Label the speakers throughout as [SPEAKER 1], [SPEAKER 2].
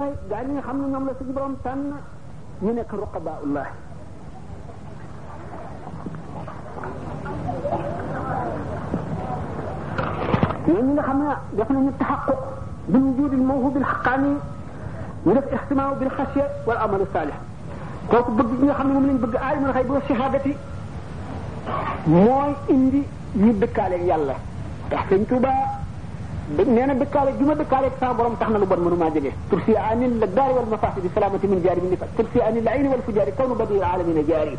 [SPEAKER 1] mooy gaa ñi nga xam ne ñoom la suñu borom tànn ñu nekk ruqabaullah ñoom ñi nga xam ne def nañu taxaquq bi wujudil mawhubil xaqaani ñu def ixtimaaw bil xasya wal amal saalih kooku bëgg ñi nga xam ne moom lañ bëgg aay mën a xëy boo shahaadati mooy indi ñu dëkkaaleeg yàlla ndax sëñ Tuuba nee na dëkkaale gi ma dëkkaaleeg sa borom tax na lu bon mënumaa jege tursi anil la daari wal mafasidi salaamati min jaari min nifat tursi anil la ayni wal fujaari kaw nu badi alamina jaari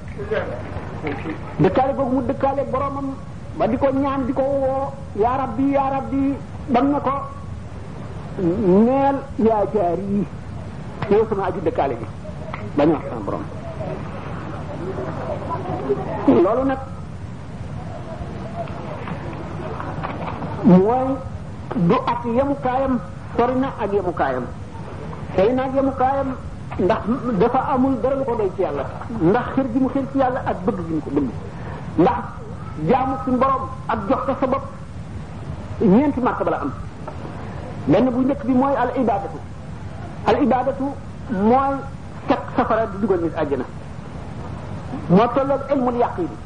[SPEAKER 1] dëkkaale googu mu dëkkaaleeg boromam ba di ko ñaan di ko woo yaa rabbi yaa rabbi dam na ko neel yaa jaari yi yow sama aji dëkkaale bi bañ wax sama borom loolu nag mooy du ak yemukaayam sori na ak yemukaayam sori na ak yemukaayam ndax dafa amul dara lu ko doy ci yàlla ndax xir gi mu xir ci yàlla ak bëgg gi mu ko bëgg ndax jaamu suñu borom ak jox ko sa bopp ñeenti martaba la am benn bu njëkk bi mooy al ibadatu al ibadatu mooy fekk safara di dugal nit àjjana moo tolloog ilmul yaqin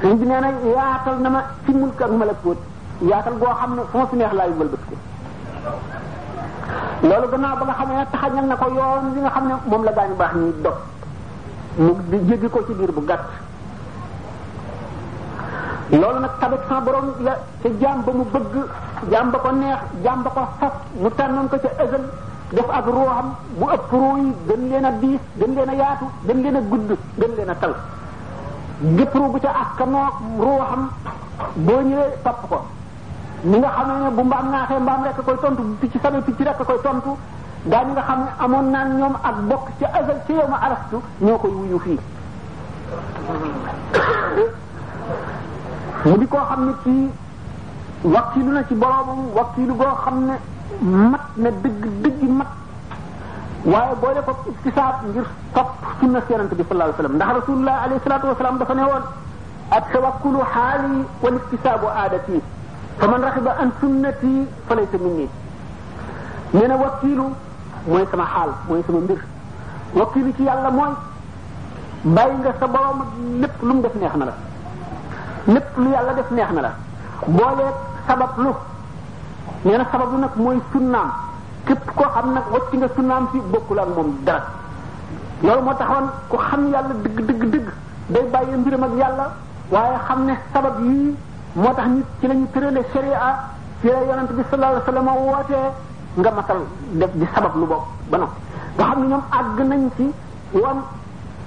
[SPEAKER 1] sëñ bi nee na yaatal na ma ci mulk ak malakut yaatal boo xam ne fu ma fi neex laay wëlbati ko loolu gannaaw ba nga xam ne taxañal na ko yoon li nga xam ne moom la gaañu baax ñuy dog mu di jéggi ko ci biir bu gàtt loolu nag tabet sa borom la ca jaam ba mu bëgg jaam ba ko neex jaam ba ko saf mu tànnoon ko ca ësal def ak ruuxam mu ëpp ruu yi gën leen a diis gën leen a yaatu gën leen a gudd gën leen a tal gépp ruu gu ca askanoo ruuxam boo ñëwee topp ko ni nga xam ne bu mbaam naaxee mbaam rekk koy tontu bu picc sabe picc rekk koy tontu gaa ñi nga xam ne amoon naan ñoom ak bokk ca azal ca yow ma arastu ñoo koy wuyu fii mu di koo xam ne kii wakkilu na ci boroomam wakkilu goo xam ne mat na dëgg dëgg mat waaye boole ko iktisaab ngir topp sunna yonent bi sallallahu alayhi wa sallam ndax rasulullah alayhi salaatu wasalaam dafa ne woon ak tawakkulu xaali wal iktisaabu aadati fa man raxiba an sunnati fa laysa minni nee na wakkiilu mooy sama xaal mooy sama mbir wakkiilu ci yàlla mooy bàyyi nga sa borom lépp lu mu def neex na la lépp lu yàlla def neex na la booleeg sabab lu nee na sabab bi nag mooy sunnaam képp koo xam nag wacc nga sunnaam si bokkul ak moom dara loolu moo taxoon ku xam yàlla dëgg dëgg dëgg day bàyyi mbiram ak yàlla waaye xam ne sabab yii moo tax nit ci la ñu tërale sharia ci la yonent bi sallallahu alayhi wa sallam wootee nga matal def di sabab lu bopp ba noppi nga xam ne ñoom àgg nañ ci woon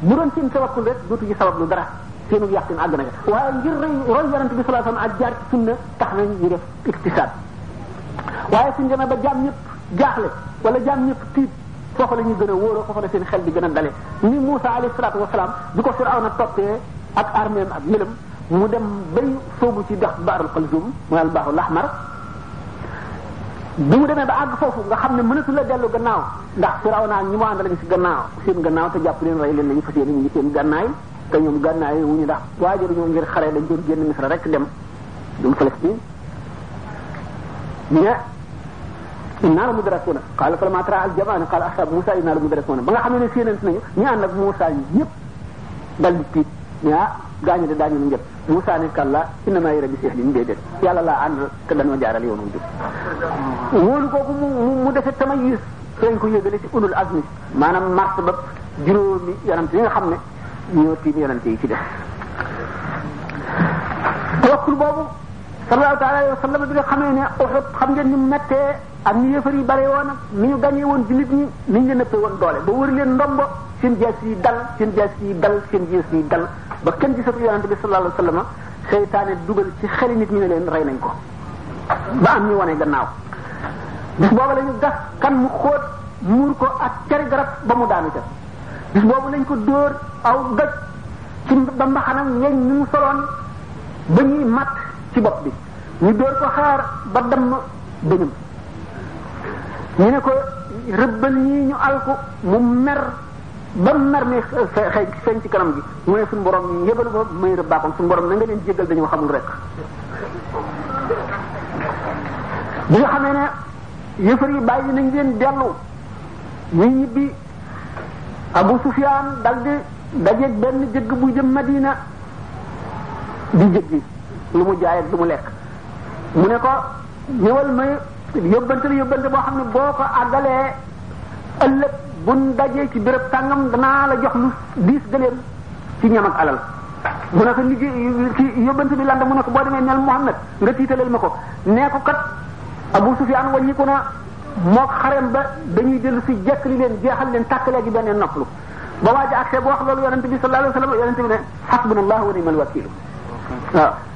[SPEAKER 1] mu doon seen tawakkul rek dootu ci sabab lu dara seenu yàqin àgg na ca waaye ngir roy roy yonent bi sallallahu alayhi wasallam ak jaar ci sunna tax nañ ñu def iktisaab waaye suñ demee ba jaam ñëpp jaaxle wala jaam ñëpp tiit foofa la ñuy gën a wóoroo foofa la seen xel di gën a dale ni Moussa alayhi salaatu wasalaam bi ko Firawna toppee ak armeem ak lëlëm mu dem bay soobu ci dex Bahrul Qalzum mooy al Bahrul Ahmar bi mu demee ba àgg foofu nga xam ne mënatu la dellu gannaaw ndax firaw naa ñi mu ànd lañ si gannaaw seen gannaaw te jàpp leen rey leen lañu fas yéene ñu ngi seen gànnaay te ñoom gànnaay wu ñu ndax waajaru ñoom ngir xare dañ doon génn misra rek dem dem Palestine mais inna la mudrakuna qala falamma tara al jamaan qala ashab Musa inna la mudrakuna ba nga xam ne séenante nañu ñu ànd ak Musa yi yëpp dal di tiit mais ah gaañu de daañu nu njëpp Musa ne kàlla inna maa yore bi seex li ñu déedéet yàlla laa ànd te dañoo jaaral yoonu jub wóolu kooku mu mu defe tama yi feeñ ko yëgale ci ulul azmi maanaam mars ba juróomi yonent yi nga xam ne ñoo tiim yonent yi ci def tawakkul boobu sallallahu taala alayhi wa sallam bi nga xamee ne Uhud xam ngeen ni mu mettee ak ni yëfar yi bare woon ak ni ñu gañee woon jullit ñi ni ñu leen ëppee woon doole ba wër leen ndombo seen jaas yi dal seen jaas yi dal seen jaas yi dal ba kenn gisatu yonente bi sallallahu alayhi wa sallam seytaane dugal ci xeli nit ñi ne leen rey nañ ko ba am ñu wane gannaaw bis boobu lañu gas kan mu xóot muur ko ak cari garab ba mu daanu ca bis boobu lañ ko dóor aw doj ci ba mbaxanam ñeñ ñu mu soloon ba ñuy mat ci bopp bi ñu dóor ko xaar ba damm bëñam ñu ne ko rëbbal ñii ñu alku mu mer ba mer mi xëy feeñ ci kanam gi mu ne suñu borom yëbal ma may rëbbaakoon suñu borom na nga leen jéggal dañoo xamul rek bi nga xamee ne yëfar yi bàyyi nañ leen dellu ñu ñibbi Abu Sufyaan dal di dajeeg benn jëgg bu jëm Madina di jëggi lu mu jaay ak lu mu lekk mu ne ko ñëwal may yóbbante la yóbbante boo xam ne boo ko àggalee ëllëg buñ dajee ci béréb tàngam danaa la jox lu diis gëléem ci ñam ak alal mu ne ko liggéey ci yóbbante bi lan da mu ne ko boo demee neel Muhammad nga tiitalal ma ko nee ko kat Abu Sufyaan wàññiku na moo xarem ba dañuy dellu si jekkali leen jeexal leen tàkk léegi beneen noppalu ba waaj a accès boo wax loolu yonente bi sallallahu alayhi wa sallam yonente bi ne xasbunallahu wa ni'mal wakiil waaw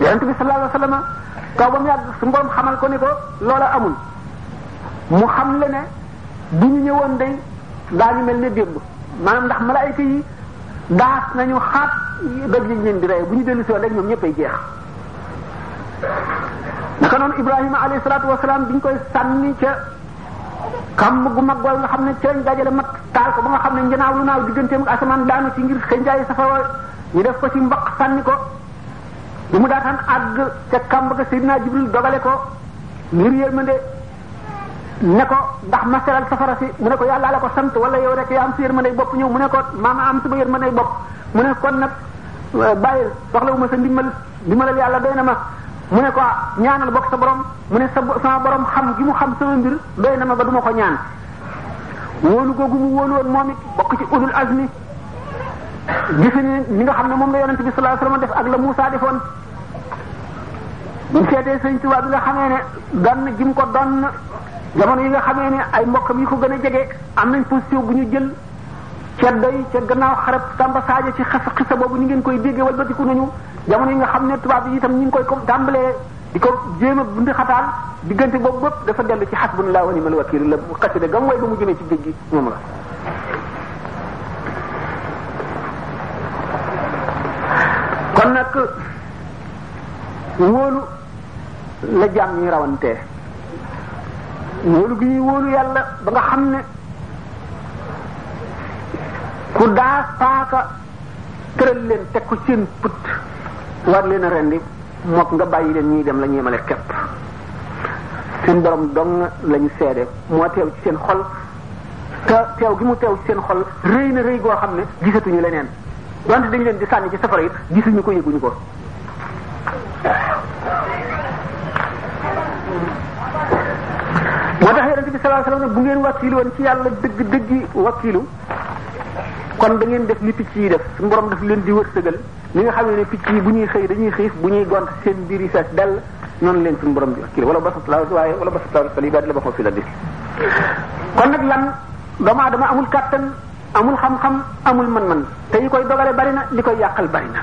[SPEAKER 1] yonent bi sallallahu alayhi wa sallam kaw ba mu yàgg suñu borom xamal ko ni ko loola amul mu xam le ne bu ñu ñëwoon day daañu mel ne démb maanaam ndax malaayika yi daas nañu xaat doj liñ leen di rey bu ñu dellu si woon rek ñoom ñëpp ay jeex naka noonu Ibrahima alayhi salaatu wasalaam biñ koy sànni ca kàmm gu mag googu nga xam ne ci lañ dajale mat taal ko ba nga xam ne njanaaw lu naaw digganteem ak asamaan daanu ci ngir xëy njaayi safara ñu def ko ci mbaq sànni ko bi mu daataan àgg ca kàmb ga Seydina Jibril dogale ko ngir yërmande ne ko ndax ma seral safara si mu ne ko yàlla la ko sant wala yow rek yaa am si yërmande bopp ñëw mu ne ko maama am sama yërmande bopp mu ne kon nag bàyyi soxlawuma sa ndimbal dimbalal yàlla doy na ma mu ne ko ñaanal bokk sa borom mu ne sa sama borom xam gi mu xam sama mbir doy na ma ba duma ko ñaan wóolu googu mu wóolu woon moom it bokk ci ulul azmi gis ni ñi nga xam ne moom la yonent bi sallallahu alayhi wasallam def ak la Moussa defoon buñ seetee sëñ Tuubaa bi nga xamee ne donn gi mu ko donn jamono yi nga xamee ne ay mbokkam yi ko gën a jege am nañ position bu ñu jël ceddo yi ca gannaaw xarab tàmba saaja ci xas xisa boobu ni ngeen koy déggee walbatiku nañu jamono yi nga xam ne tubaab yi itam ñu ngi koy comme tàmbalee di ko jéem a bundi xataal diggante boobu bépp dafa dellu ci xasbunallahu wa ni'mal wakiil la xasida gam way ba mu jëmee ci géej gi moom la kon nag wóolu la jaam ñi rawantee wóolu gi ñuy wóolu yàlla ba nga xam ne ku daa paaka tëral leen teg ko seen put war leen a rendi mook nga bàyyi leen ñuy dem la ñuy yemale képp seen borom dong la ñu seede moo teew ci seen xol te teew gi mu teew ci seen xol rëy na rëy goo xam ne gisatuñu leneen donte dañ leen di sànni ci safara it gisuñu ko yëguñu ko moo tax yonente bi sallallahu alayhi wasallam bu ngeen wakkilu woon ci yàlla dëgg dëggi wakkilu kon da ngeen def li picc yi def suñu borom daf leen di wërsëgal li nga xam ne picc yi bu ñuy xëy dañuy xiif bu ñuy gont seen biir yi fees dell noonu leen suñu borom di wakkil wala basatulaa waaye wala basatulaa fal ibaad la ba xoo fi la di kon nag lan doomu aadama amul kàttan amul xam-xam amul mën-mën te yi koy dogale bari na li koy yàqal bari na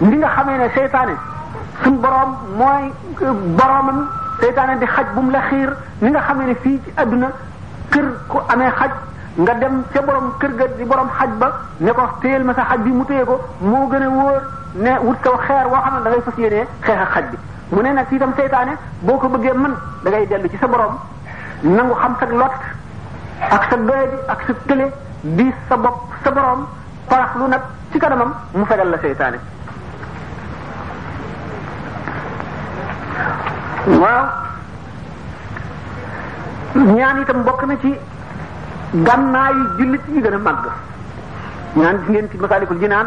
[SPEAKER 1] li nga xamee ne seytaane suñ boroom mooy euh, boroomam seytaane di xaj bu mu la xiir li nga xamee ne fii ci àdduna kër ku amee xaj nga dem ca borom kër ga di borom xaj ba ne ko téyel ma sa xaj bi mu téye ko moo gën a wóor ne wut saw xeer woo xam ne da ngay fas yéenee xeex ak xaj bi mu ne nag itam seytaane boo ko bëggee man da ngay dellu ci sa borom nangu xam sa lot ak sa doye bi ak sa tële di sa bopp sa borom parax lu nag ci kanamam mu fegal la seytaane waaw ñaan itam bokk na ci gànnaayu jullit yi gën a màgg ñaan gis ngeen ci masaalikul jinaan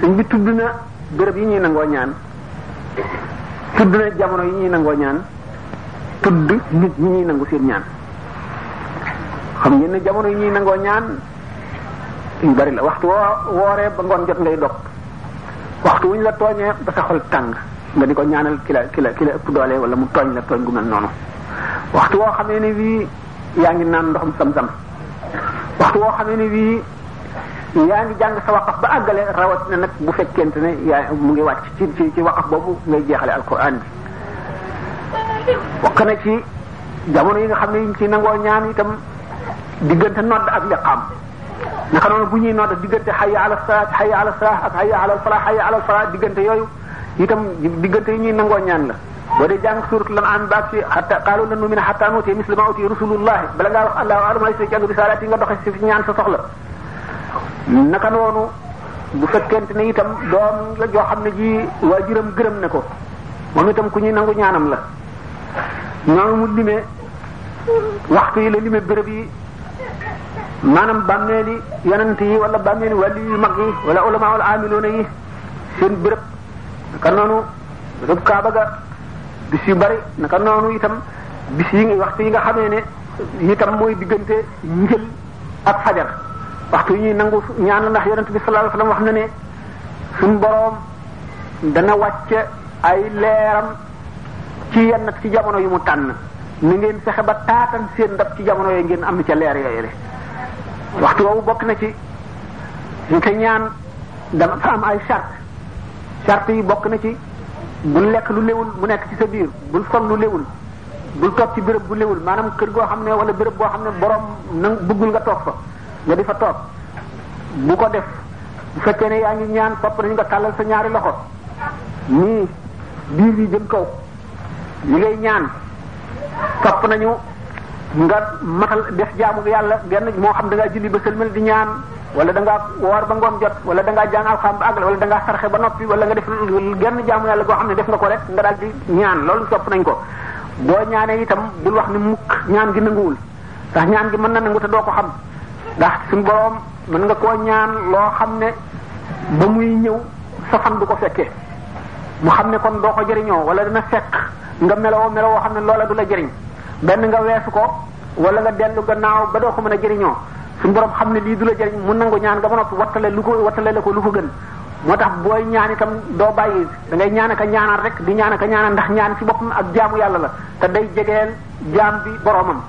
[SPEAKER 1] sëñ bi tudd na béréb yi ñuy nangoo ñaan tudd na jamono yi ñuy nangoo ñaan tudd nit ñi ñuy nangu seen ñaan xam ngeen ne jamono yi ñuy nangoo ñaan yu bari la waxtu woo wooree ba ngoon jot ngay dog waxtu wuñ la tooñee ba sa xol tàng nga di ko ñaanal ki la ki la ki la ëpp doole wala mu tooñ la tooñ gu mel noonu waxtu woo xamee ni bii yaa ngi naan ndoxum sam-sam waxtu woo xamee ni bii yaa ngi jàng sa waqaf ba àggale rawat na nag bu fekkente ne yaa mu ngi wàcc ci ci ci waqaf boobu ngay jeexale alquran bi bokk na ci jamono yi nga xam ne ñu ci nangoo ñaan itam diggante nodd ak liqaam naka noonu bu ñuy nodd diggante hayya ala salaat hayya ala salaat ak hayya ala falaa hayya ala falaa diggante yooyu itam diggante yi ñuy nangoo ñaan la boo dee jàng suurat lan am baag ci xatta qaalu lan nu'mina xatta nuutiya misla ma utiya rusulullah bala ngaa wax allahu a'lam ay sa jàng risaalaat yi nga doxe si ñaan sa soxla naka noonu bu fekkente ne itam doom la joo xam ne ji waajuram gërëm na ko moom itam ku ñuy nangu ñaanam la noonu mu limee waxtu yi la limee béréb yi maanaam bàmmeeli yonent yi wala bàmmeeli wàlli yu mag yi wala ulama wala amiloona yi seen béréb naka noonu béréb kaaba ga bis yu bari naka noonu itam bis yi waxtu yi nga xamee ne itam mooy diggante njël ak fajar waxtu yi ñuy nangu ñaan la ndax yonent bi sallallahu alayhi wasallam wax na ne suñ boroom dana wàcce ay leeram ci yenn ci jamono yu mu tànn na ngeen fexe ba taatan seen ndab ci jamono yooyu ngeen am ca leer yooyu le waxtu woowu bokk na ci ñu ko ñaan dama fa am ay charte charte yi bokk na ci bul lekk lu léwul mu nekk ci sa biir bul sol lu léwul bul toog ci béréb bu léwul maanaam kër goo xam ne wala béréb boo xam ne borom na bëggul nga toog fa nga di fa toog bu ko def bu fekkee ne yaa ngi ñaan sopp nañu nga tàllal sa ñaari loxo nii biir bi jëm kaw li ngay ñaan topp nañu nga matal def jaamu yàlla genn moo xam da ngaa julli ba sëlmal di ñaan wala da ngaa woor ba ngoon jot wala da ngaa jàng alxam ba àggal wala da ngaa sarxe ba noppi wala nga def genn jaamu yàlla goo xam ne def nga ko rek nga daal di ñaan loolu topp nañ ko boo ñaanee itam bul wax ni mukk ñaan gi nanguwul ndax ñaan gi mën na nangu te doo ko xam ndax suñu borom mën nga koo ñaan loo xam ne ba muy ñëw sa fan du ko fekkee mu xam ne kon doo ko jëriñoo wala dina fekk nga meloo meloo xam ne loola du la jëriñ benn nga weesu ko wala nga dellu gannaaw ba doo ko mën a jëriñoo suñu borom xam ne lii du la jëriñ mu nangu ñaan nga ba noppi wattale lu ko wattale la ko lu ko gën moo tax booy ñaan itam doo bàyyi da ngay ñaan ak a ñaanal rek di ñaan ak a ñaanal ndax ñaan ci boppam ak jaamu yàlla la te day jegeel jaam bi boromam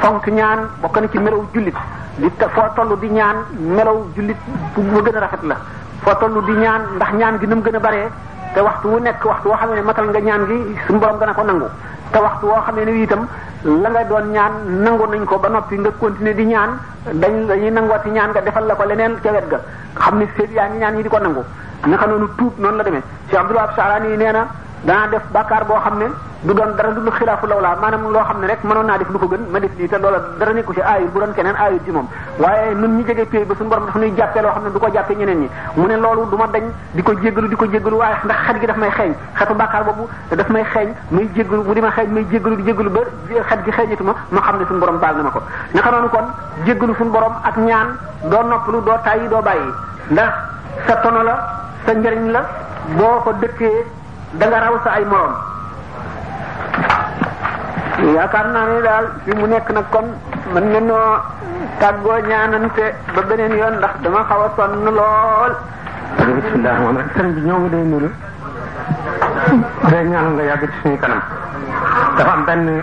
[SPEAKER 1] fonk ñaan bokk na ci melaw jullit di foo toll di ñaan melaw jullit bu ma gën a rafet la foo toll di ñaan ndax ñaan gi ni mu gën a baree te waxtu wu nekk waxtu woo xam ne matal nga ñaan gi suñu borom dana ko nangu te waxtu woo xam ne itam la nga doon ñaan nangu nañ ko ba noppi nga continuer di ñaan dañ dañuy nangooti ñaan nga defal la ko leneen ca wet ga xam ne seet yaa ngi ñaan ñi di ko nangu naka noonu tuub noonu la demee Cheikh Abdoul Wahab Sharani nee na danaa def bàkkaar boo xam ne du doon dara lu xilaafu lawlaa maanaam loo xam ne rek mënoon naa def lu ko gën ma def lii te loola dara nekku ci aayul bu doon keneen aayul ci moom waaye nun ñi jege pay ba suñu borom dafa nuy jàppee loo xam ne du ko jàppee ñeneen ñi mu ne loolu du ma dañ di ko jéggalu di ko jéggalu waaye ndax xet gi daf may xeeñ xetu bàkkaar boobu daf may xeeñ may jéggalu mu di ma xeeñ may jéggalu di jéggalu ba xet gi xeeñatu ma ma xam ne suñu borom baal na ma ko naka noonu kon jéggalu suñu borom ak ñaan doo noppalu doo tàyyi doo bàyyi ndax sa tono la sa njëriñ la boo ko dëkkee da nga raw sa ay moroom yaakaar naa ne daal fi mu nekk nag kon mën nga noo tàggoo ñaanante ba beneen yoon ndax dama xaw a sonn lool
[SPEAKER 2] bismillah rahmaan rahim sëriñ bi ñoo ngi day nuru day ñaanal nga yàgg ci suñu kanam dafa am benn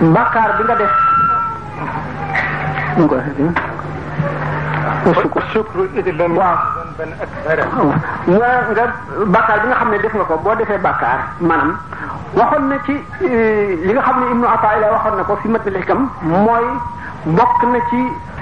[SPEAKER 1] bàkkaar bi nga def ñu ko
[SPEAKER 2] waxee sukkur sukkur it lam
[SPEAKER 1] waaw
[SPEAKER 2] ban ak dara
[SPEAKER 1] nga nga bàkkaar bi nga xam ne def nga ko boo defee bàkkaar maanaam waxoon na ci li nga xam ne ibnu Ataa la waxoon na ko fi matal xikam mooy bokk na ci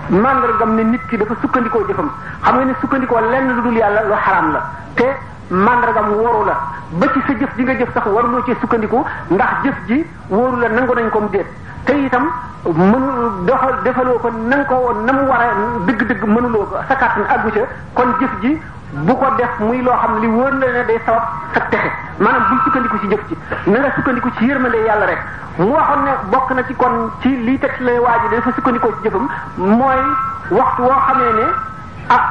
[SPEAKER 1] màndargam ne nit ki dafa sukkandikoo jëfam xam nga ne sukkandikoo lenn lu dul yàlla lu xaraam la te mandargam wóoru la ba ci sa jëf ji nga jëf sax waruloo ci sukkandiku ndax jëf ji wóoru la nangu nañ ko mu déet te itam mënu doxal defaloo ko na nga ko na mu war a dëgg-dëgg mënuloo ko sa kàttan àggu ca kon jëf ji bu ko def muy loo xam li wóor la ne day sabab sa texe maanaam bul sukkandiku ci jëf ci na nga sukkandiku ci yërmande yàlla rek mu waxoon ne bokk na ci kon ci lii teg la waa ji dafa sukkandikoo ci jëfam mooy waxtu woo xamee ne ah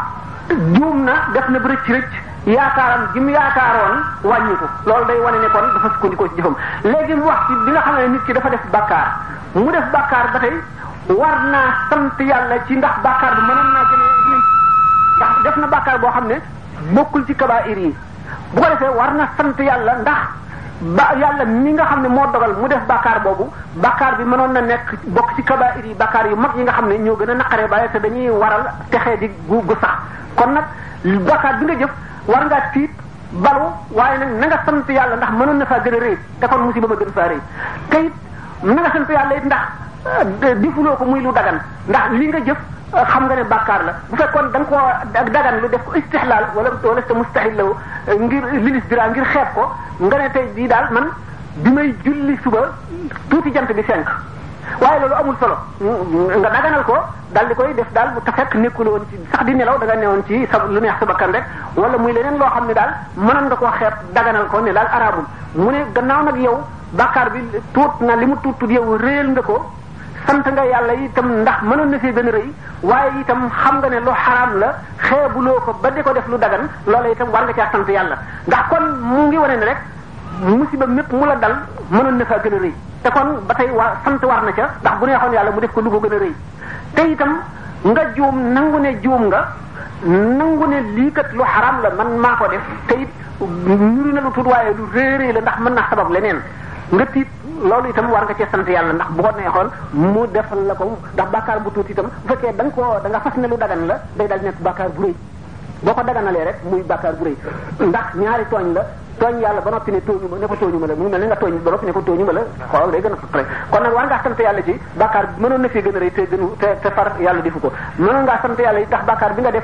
[SPEAKER 1] juum na def na rëcc rëcc yaakaaram gi mu yaakaaroon wàññi ko loolu day wane ne kon dafa sukkandikoo ci jëfam léegi mu wax ci bi nga xam ne nit ki dafa def bàkkaar mu def bàkkaar ba tey war naa sant yàlla ci ndax bàkkaar bi mënoon naa gën a ndax def na bàkkaar boo xam ne bokkul ci kabaa'ir yi bu ko defee war na sant yàlla ndax ba yàlla mi nga xam ne moo dogal mu def bàkkaar boobu bàkkaar bi mënoon na nekk bokk ci kabaa'ir yi bàkkaar yu mag yi nga xam ne ñoo gën a naqaree bàyyi te dañuy waral texee di gu gu sax kon nag bàkkaar bi nga jëf war ngaa tiit balu waaye nag na nga sant yàlla ndax mënoon na faa gën a rëy te kon musiba ma gën faa rëy te it na nga sant yàlla it ndax defuloo ko muy lu dagan ndax li nga jëf xam nga ne bàkkaar la bu fekkoon da nga koo dagan lu def ko istixlaal wala wala sa mustahil la ngir lilis dira ngir xeeb ko nga ne tey bii daal man bi may julli suba tuuti jant bi fenk waaye loolu amul solo nga daganal ko daal di koy def daal bu ta fekk nekkul woon ci sax di nelaw da nga newoon ci sa lu neex sa bakkan rek wala muy leneen loo xam ne daal mënoon nga koo xeeb daganal ko ne daal araamul mu ne gannaaw nag yow bàkkaar bi tuut na li mu tuut tuut yow réel nga ko sant nga yàlla itam ndax mënoon na fee gën a rëy waaye itam xam nga ne lu xaraam la xeebuloo ko ba di ko def lu dagan loola itam war nga caa sant yàlla ndax kon mu ngi wane ne rek musiba mépp mu la dal mënoon na faa gën a rëy te kon ba tey waa sant war na ca ndax bu neexoon yàlla mu def ko lu ko gën a rëy te itam nga juum nangu ne juum nga nangu ne lii kat lu xaraam la man maa ko def te it nuru na lu tuut waaye lu réeree la ndax mën naa sabab leneen nga tiit loolu itam war nga cee sant yàlla ndax bu ko neexoon mu defal la ko ndax bàkkaar bu tuuti itam bu fekkee da nga koo da nga fas ne lu dagan la day dal nekk bàkkaar bu rëy boo ko daganalee rek muy bàkkaar bu rëy ndax ñaari tooñ la tooñ yàlla ba noppi ne tooñu ma ne ko tooñu ma la mu mel ne nga tooñ ba noppi ne ko tooñu ma la xoolal day gën a fëtre kon nag war ngaa sant yàlla ci bàkkaar mënoon na fee gën a rëy te gënu te te far yàlla defu ko mënoon ngaa sant yàlla yi tax bàkkaar bi nga def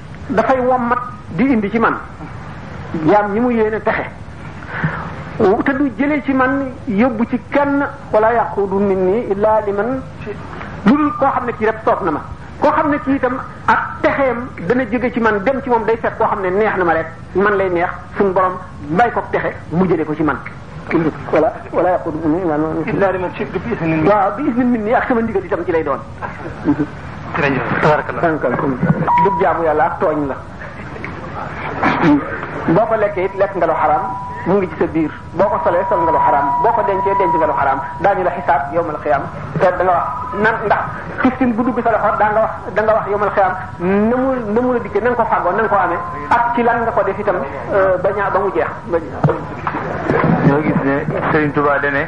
[SPEAKER 1] dafay wommat di indi ci man jaam ñi mu yéene texe te du jële ci man yóbbu ci kenn wala yaqudu nit nii illaa li man lu dul koo xam ne kii rek toog na ma koo xam ne kii itam ak texeem dana jóge ci man dem ci moom day fekk koo xam ne neex na ma rek man lay neex suñu borom may ko texe mu jële ko ci man wala wala
[SPEAKER 2] yaqudu nit nii illaa li man
[SPEAKER 1] waaw bi isnin nit nii ak sama ndigal itam ci lay doon
[SPEAKER 2] jërëjëf tabarakallah tànkal ko
[SPEAKER 1] du jaamu yàlla ak tooñ la boo ko lekkee it lekk nga lu xaraam mu ngi ci sa biir boo ko solee sol nga lu xaraam boo ko dencee denc nga lu xaraam daañu la xisaab yowmal xiyaam te da nga wax nan ndax piscine bu dugg sa loxo daa nga wax da nga wax yowmal xiyaam na mu na mu la dikkee na nga ko fàggoo na nga ko amee ak ci lan nga ko def itam ba ñaa ba mu jeex
[SPEAKER 3] ñoo gis ne Serigne Touba dane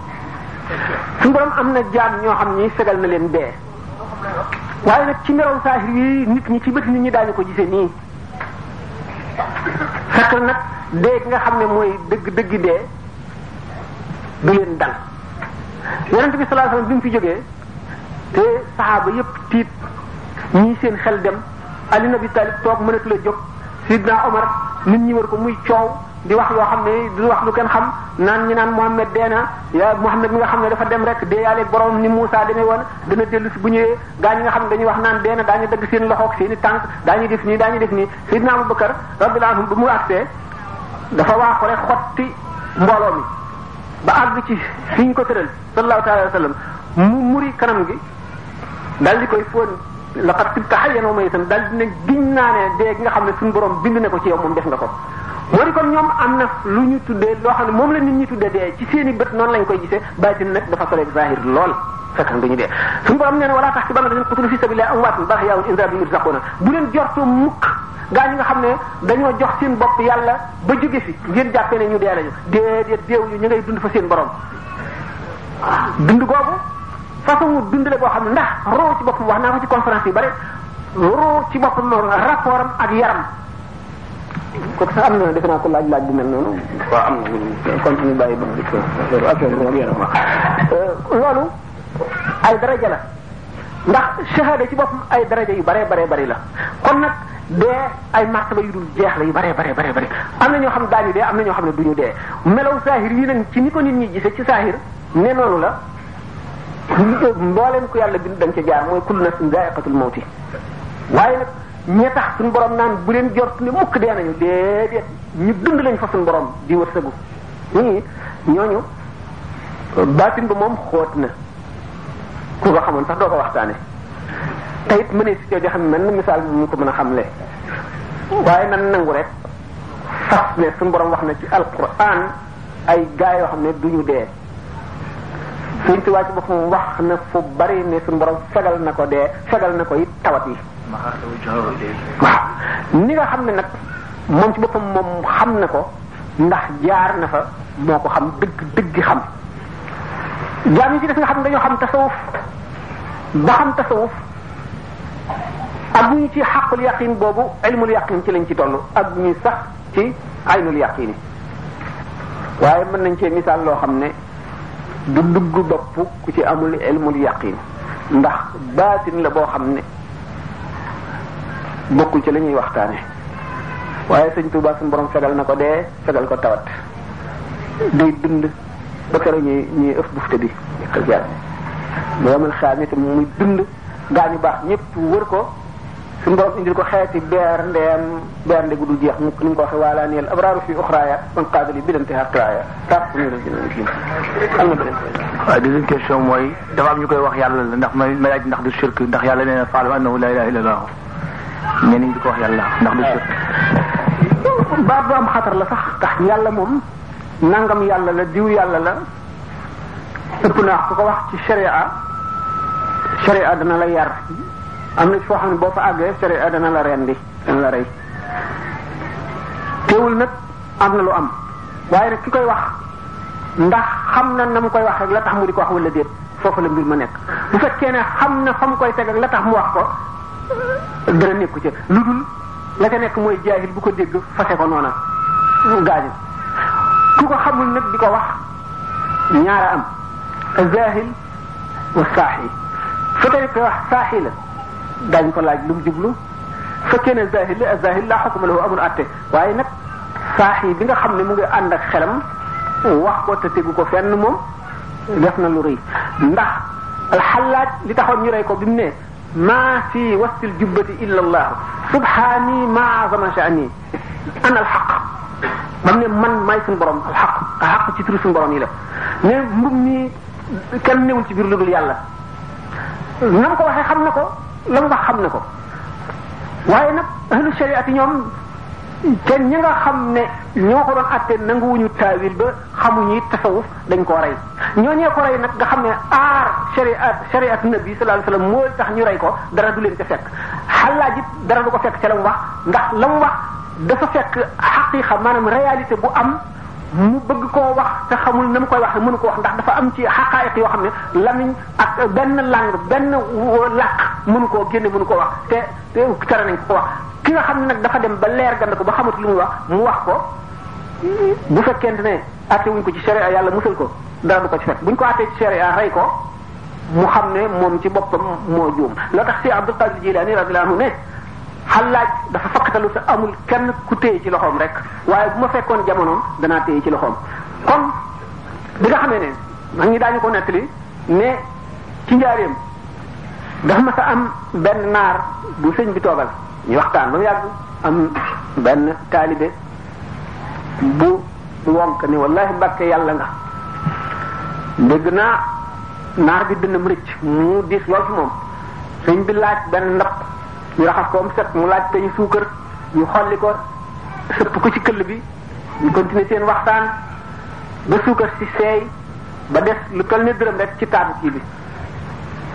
[SPEAKER 1] suñu borom am na jaam ñoo xam ni fegal na leen dee waaye nag ci melaw saahir yi nit ñi ci bët nit ñi daañu ko gisee nii fekk nag dee gi nga xam ne mooy dëgg dëggi dee du leen dal yonent bi sallallahu alayhi wasallam bi mu fi jógee te saxaaba yépp tiit ñii seen xel dem Ali ibn Abi Talib toog mënatu la jóg Sidna Omar nit ñi war ko muy coow di wax yoo xam ne du wax lu kenn xam naan ñi naan Muhammad dee na ya Muhammad mi nga xam ne dafa dem rek dee yaaleeg borom ni Moussa demee woon dana dellu si bu ñëwee gaa ñi nga xam ne dañuy wax naan dee na daañu dagg seen loxoog seen i tànk daañu def nii daañu def nii Seydina Abubakar radiyallahu anhu bu mu agsee dafa waaxu rek xotti mbooloo mi ba àgg ci fi ñu ko tëral sallallahu taala wa sallam mu muri kanam gi daal di koy fóon laqad tibta hayyan wa maytan daal di ne giñ naa ne dee gi nga xam ne suñu borom bind ne ko ci yow moom def nga ko moo di kon ñoom am na lu ñu tuddee loo xam ne moom la nit ñi tuddee dee ci seen i bët noonu lañ koy gisee baatin nag dafa soleeg zahir lool fekk na dañu dee suñu borom nee na wala tax ci bana dañu qutulu fi sabilillah amwaatun bal ahyaa'un inda rabbihim yurzaquna bu leen jortu mukk gaa ñi nga xam ne dañoo jox seen bopp yàlla ba jóge fi ngeen jàppee ne ñu dee lañu déedéet déew ñu ñu ngay dund fa seen borom dund googu façon dund la boo xam ne ndax roo ci boppam wax naa ko ci conférence yu bari roo ci boppam moom rapport am ak yaram kooku sax am na defe naa ko laaj laaj bu mel noonu waaw am na continue bàyyi ba mu dikk affaire bi ak yaram loolu ay daraja la ndax shahada ci boppam ay daraja yu bare bare bari la kon nag dee ay martaba yu dul jeex la yu bare bare bare bari am na ñoo xam daañu dee am na ñoo xam ne duñu dee melaw saahir yi nag ci ni ko nit ñi gisee ci saahir ne noonu la mbooleem ku yàlla bind dañ ca jaar mooy kullu nafsin zaa'iqatul mawti waaye nag ñee tax suñu borom naan bu leen jort ne mukk dee nañu déedéet ñu dund lañ fa suñu borom di wërsëgu ñii ñooñu baatin ba moom xóot na ku ko xamoon sax doo ko waxtaane te it mënee si coo joxe mel na misaal mu ko mën a xamle waaye nan nangu rek fas ne suñu borom wax na ci alquran ay gaa yoo xam ne duñu dee suñ ci wàcc boppam wax na fu bari ne suñu borom fegal na ko dee fegal na ko it tawat yi waaw ni nga xam ne nag moom ci boppam moom xam na ko ndax jaar na fa moo ko xam dëgg dëgg xam jaam yi ci def nga xam ne dañoo xam tasawuf ba xam tasawuf ak ñu ci xaqul yaqin boobu ilmul yaqin ci lañ ci toll ak ñu sax ci aynul yaqini waaye mën nañ cee misaal loo xam ne du dugg bopp ku ci amul ilmul yaqin ndax baatin la boo xam ne bokkul ci la ñuy waxtaane waaye sëñ Tuubaa suñu borom fegal na ko dee fegal ko tawat day dund ba keroog ñuy ñuy ëf bufte bi ak jaar ba yomal xaam itam muy dund gaañu baax ñëpp wër ko suñu borom indil ko xeeti beer ndeem beer nde gu dul jeex mu ni mu ko waxee waalaa neel abraaru fi uxraaya man qaadali bi dante xaqraaya tax su ñu leen kii am na beneen
[SPEAKER 3] waaw deuxième question mooy dafa am ñu koy wax yàlla la ndax may may laaj ndax du shirk ndax yàlla nee na faalam annahu la ilaha illa allah ñeneen di ko wax yàlla ndax du sirk
[SPEAKER 1] baat bu am xatar la sax ndax yàlla moom nangam yàlla la diw yàlla la ëpp naa ku ko wax ci sharia sharia dana la yar am na ci foo xam ne boo fa àggee sharia dana la rendi dana la rey teewul nag am na lu am waaye nag ki koy wax ndax xam na na mu koy wax ak la tax mu di ko wax wala déet foofu la mbir ma nekk bu fekkee ne xam na fa mu koy teg ak la tax mu wax ko dara nekku ca lu dul la ca nekk mooy jaahil bu ko dégg fase ko noona gaañu ku ko xamul nag di ko wax ñaara am zaahil wa saaxi fekkee ne koy wax saaxi la daañu ko laaj lu mu jublu fekkee ne zaahil la zaahil laa xukuma lahu amul atte waaye nag saax yi bi nga xam ne mu ngi ànd ak xelam wax ko te tegu ko fenn moom def na lu rëy ndax alxallaaj li taxoon ñu rey ko bi mu ne maa fi wastil jubbati illa allah subhaani maa azama sha'ni ana alxaq ba mu ne man maay suñu borom alxaq alxaq ci turu suñu borom yi la ne mbub mi kenn newul ci biir lu dul yàlla na mu ko waxee xam na ko la mu wax xam na ko waaye nag ahlu shariati ñoom te ñi nga xam ne ñoo ko doon atte nanguwuñu taawil ba xamuñu it tasawuf dañ ko rey ñooñee ko rey nag nga xam ne aar shariat shariat nabi sallallahu alayhi wasallam moo tax ñu rey ko dara du leen ca fekk xalaaj it dara du ko fekk ca la mu wax ndax la mu wax dafa fekk xaqiqa maanaam réalité bu am mu bëgg koo wax te xamul na mu koy wax mënu ko wax ndax dafa am ci xaqaayiq yoo xam ne lamiñ ak benn langue benn làkk mënu koo génne mënu ko wax te te tere nañ ko wax ki nga xam ne nag dafa dem ba leer gand ko ba xamut lu muy wax mu wax ko bu fekkente ne atte wuñ ko ci sharia yàlla musal ko dara du ko ci fekk buñ ko attee ci sharia rey ko mu xam ne moom ci boppam moo juum loo tax si Abdul Qadir Jilani radiyallahu anhu ne xalaaj dafa fakkatalu te amul kenn ku téye ci loxoom rek waaye bu ma fekkoon jamonoom danaa téye ci loxoom kon bi nga xamee ne mag ñi daañu ko nettali ne ci njaareem dafa ma sa am benn naar bu sëñ bi toogal ñu waxtaan ba mu yàgg am benn taalibe bu wonk ni wallahi mbàkke yàlla nga dégg naa naar bi dënam rëcc mu diis lool fi moom sëñ bi laaj benn ndab ñu raxas ko am set mu laaj te ñu suukar ñu xolli ko sëpp ko ci këll bi ñu continuer seen waxtaan ba suukar si seey ba def lu toll ne dërëm rek ci taabu kii bi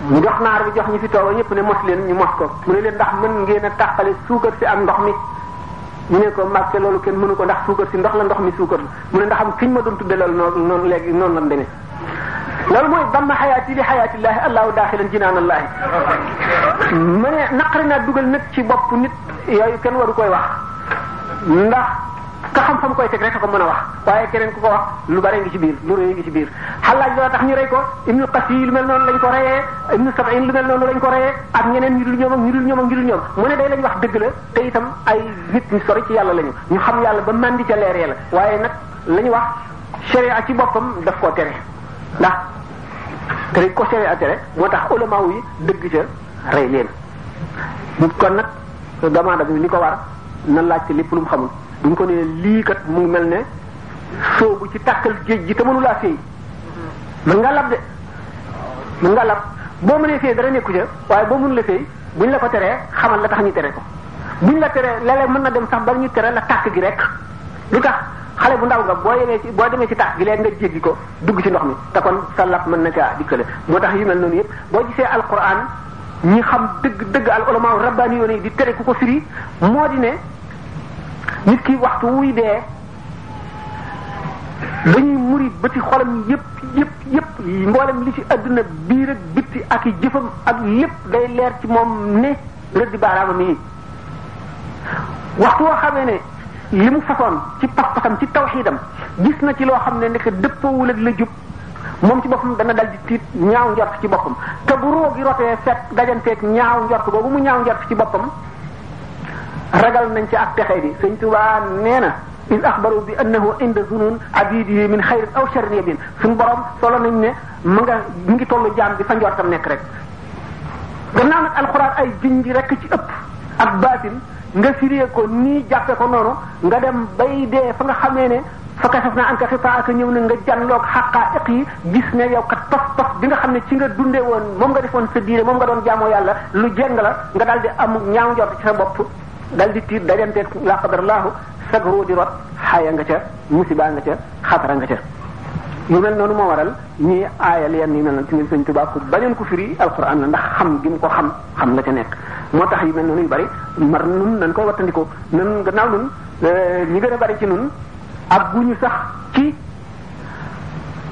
[SPEAKER 1] mu jox naar bi jox ñi fi tooga ñëpp ne mos leen ñu mos ko mu ne leen ndax mën ngeen a tàqale suukar si ak ndox mi ñu ne ko màgg loolu kenn mënu ko ndax suukar si ndox la ndox mi suukar la mu ne ndax am kiñ ma doon tudde loolu noonu noonu léegi noonu la demee loolu mooy damma xayaati li xayaatillaahi allahu daaxilan jinaanallaahi ma ne naqari naa dugal nag ci bopp nit yooyu kenn waru koy wax ndax ka xam fa mu koy teg rek a ko mën a wax waaye keneen ku ko wax lu bare ngi ci biir lu rëy ngi ci biir xalaaj loo tax ñu rey ko ibnu qasi lu mel noonu lañ ko reyee ibnu sabain lu mel noonu lañ ko reyee ak ñeneen ñu dul ñoom ak ñu dul ñoom ak ñu dul ñoom mu ne day lañ wax dëgg la te itam ay nit ñu sori ci yàlla lañu ñu xam yàlla ba màndi ca leer la waaye nag lañu wax sharia ci boppam daf koo tere ndax tere ko sharia tere moo tax ulama yi dëgg ca rey leen bu kon nag demande bi ni ko war na laajte lépp lu mu xamul bu ñu ko nee lii kat mu ngi mel ne soobu ci tàkkal géej gi te mënu laa fay mën nga lab de mën nga lab boo mënee fay dara nekku ca waaye boo mënu la fay buñ la ko teree xamal la tax ñu tere ko buñ la teree léeg-léeg mën na dem sax ba ñu tere la tàkk gi rek lu tax xale bu ndaw nga boo yemee ci boo demee ci tàkk gi léegi nga jéggi ko dugg ci ndox mi te kon sa lap mën na caa dikkale moo tax yu mel noonu yëpp boo gisee alquran ñi xam dëgg dëgg al ulama rabbaani yoon yi di tere ku ko firi moo di ne nit ki waxtu wuy dee dañuy muri bëti xolam yépp yépp yépp mboolem li ci àdduna biir ak bitti ak i jëfam ak lépp day leer ci moom ne rëdd baaraamam yi waxtu woo xamee ne li mu fasoon ci pas-pasam ci tawxiidam gis na ci loo xam ne nekk dëppoowul ak la jub moom ci boppam dana dal di tiit ñaaw njort ci boppam te bu roo gi rotee fet dajanteeg ñaaw njort boobu mu ñaaw njort ci boppam ragal nañ ci ak texe bi sëñ Tuubaa nee na is axbaru bi annahu inda zunun abidihi min xayrin aw sharrin yabin suñu borom solo nañ ne mu nga mu ngi tollu jaam bi fa njortam nekk rek gannaaw nag alxuraan ay junj rek ci ëpp ak baatin nga firee ko nii jàppe ko noonu nga dem bay dee fa nga xamee ne fa kasaf naa an ka xipaa ak ñëw na nga jàlloog xaqaa'iq yi gis ne yow kat pas pas bi nga xam ne ci nga dundee woon moom nga defoon sa diine moom nga doon jaamoo yàlla lu jeng la nga daal di am ñaaw njort ci sa bopp daal di tiit dajanteeg laa qadarallaahu sag ruu di rot xaaya nga ca musiba nga ca xatara nga ca yu mel noonu moo waral ñii aayal yenn yu mel noonu ci ñun sëñ Tuubaa ku bañoon ko firi alquran la ndax xam gi mu ko xam xam la ca nekk moo tax yu mel noonu yu bari mar nun nañ koy wattandiko nan gannaaw nun euh, ñi gën a bari ci nun ak guñu sax ci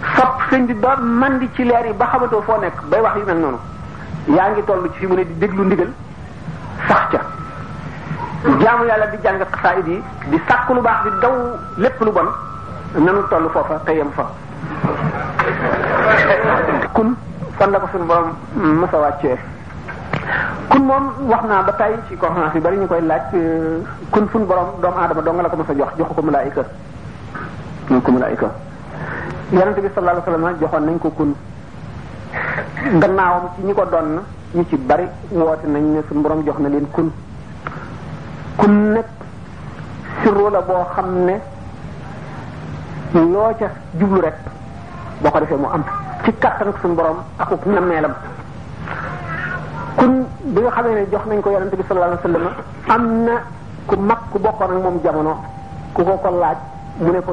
[SPEAKER 1] fab sëñ bi ba man di ci leer yi ba xamatoo foo nekk bay wax yu mel noonu yaa ngi toll ci fi mu ne di déglu ndigal sax ca jaamu yàlla di jàng xasaayid yi di sàkk lu baax di daw lépp lu bon nanu toll foofa te yem fa kun fan la ko suñu borom mës a wàccee kun moom wax naa ba tey ci conférence yi bari ñu koy laaj kun fun borom doomu aadama doo nga la ko mos a jox joxu ko malaayika joxu ko malaayika yonente bi sallallahu alayhi wasallam joxoon nañ ko kun gannaawam ci ñi ko doon na ñu ci bari woote nañ ne suñu borom jox na leen kun kun nag sirru la boo xam ne loo ca jublu rek boo ko defee mu am ci kàttan ak suñu borom akuk nammeelam kun bi nga xamee ne jox nañ ko yonente bi sallallahu alayhi wasallam am na ku mag ku bokkoon ak moom jamono ku ko ko laaj mu ne ko